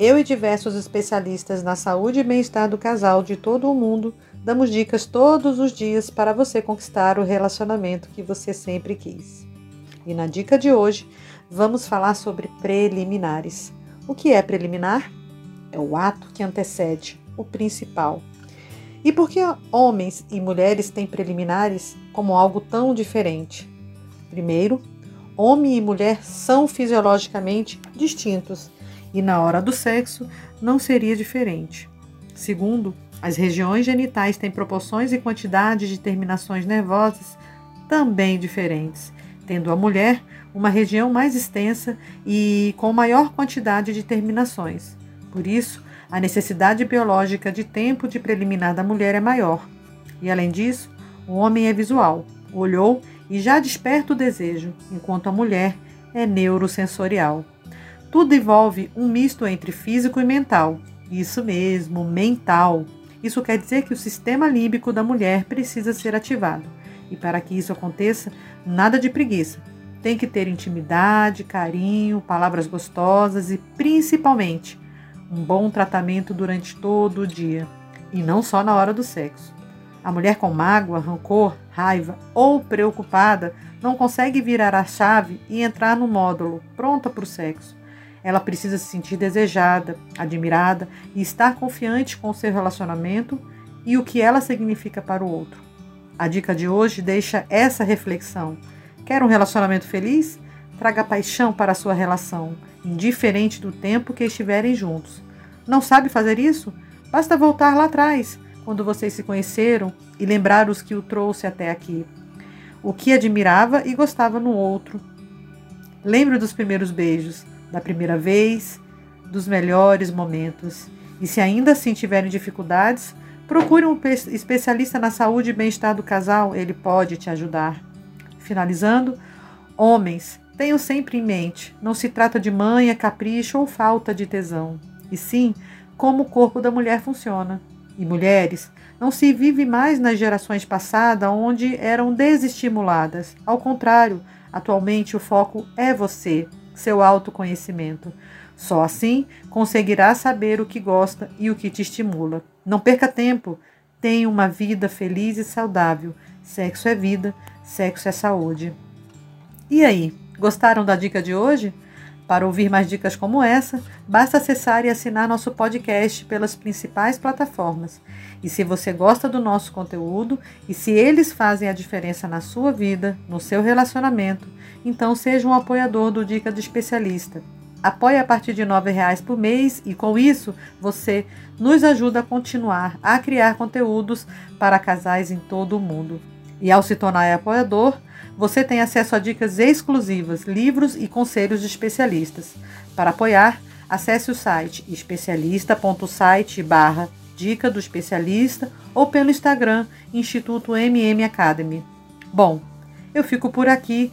eu e diversos especialistas na saúde e bem-estar do casal de todo o mundo damos dicas todos os dias para você conquistar o relacionamento que você sempre quis. E na dica de hoje, vamos falar sobre preliminares. O que é preliminar? É o ato que antecede, o principal. E por que homens e mulheres têm preliminares como algo tão diferente? Primeiro, homem e mulher são fisiologicamente distintos e na hora do sexo não seria diferente. Segundo, as regiões genitais têm proporções e quantidades de terminações nervosas também diferentes, tendo a mulher uma região mais extensa e com maior quantidade de terminações. Por isso, a necessidade biológica de tempo de preliminar da mulher é maior. E além disso, o homem é visual, olhou e já desperta o desejo, enquanto a mulher é neurosensorial. Tudo envolve um misto entre físico e mental. Isso mesmo, mental. Isso quer dizer que o sistema límbico da mulher precisa ser ativado. E para que isso aconteça, nada de preguiça. Tem que ter intimidade, carinho, palavras gostosas e, principalmente, um bom tratamento durante todo o dia. E não só na hora do sexo. A mulher com mágoa, rancor, raiva ou preocupada não consegue virar a chave e entrar no módulo, pronta para o sexo. Ela precisa se sentir desejada, admirada e estar confiante com o seu relacionamento e o que ela significa para o outro. A dica de hoje deixa essa reflexão. Quer um relacionamento feliz? Traga paixão para a sua relação, indiferente do tempo que estiverem juntos. Não sabe fazer isso? Basta voltar lá atrás, quando vocês se conheceram, e lembrar os que o trouxe até aqui. O que admirava e gostava no outro. Lembre dos primeiros beijos, da primeira vez, dos melhores momentos. E se ainda assim tiverem dificuldades, procure um especialista na saúde e bem-estar do casal, ele pode te ajudar. Finalizando, homens, tenham sempre em mente, não se trata de manha, capricho ou falta de tesão, e sim como o corpo da mulher funciona. E mulheres, não se vive mais nas gerações passadas onde eram desestimuladas. Ao contrário, atualmente o foco é você, seu autoconhecimento. Só assim conseguirá saber o que gosta e o que te estimula. Não perca tempo. Tenha uma vida feliz e saudável. Sexo é vida, sexo é saúde. E aí, gostaram da dica de hoje? Para ouvir mais dicas como essa, basta acessar e assinar nosso podcast pelas principais plataformas. E se você gosta do nosso conteúdo e se eles fazem a diferença na sua vida, no seu relacionamento, então seja um apoiador do Dica do Especialista. Apoie a partir de R$ reais por mês e com isso você nos ajuda a continuar a criar conteúdos para casais em todo o mundo. E ao se tornar apoiador, você tem acesso a dicas exclusivas, livros e conselhos de especialistas. Para apoiar, acesse o site especialista.site barra dica do especialista ou pelo Instagram Instituto MM Academy. Bom, eu fico por aqui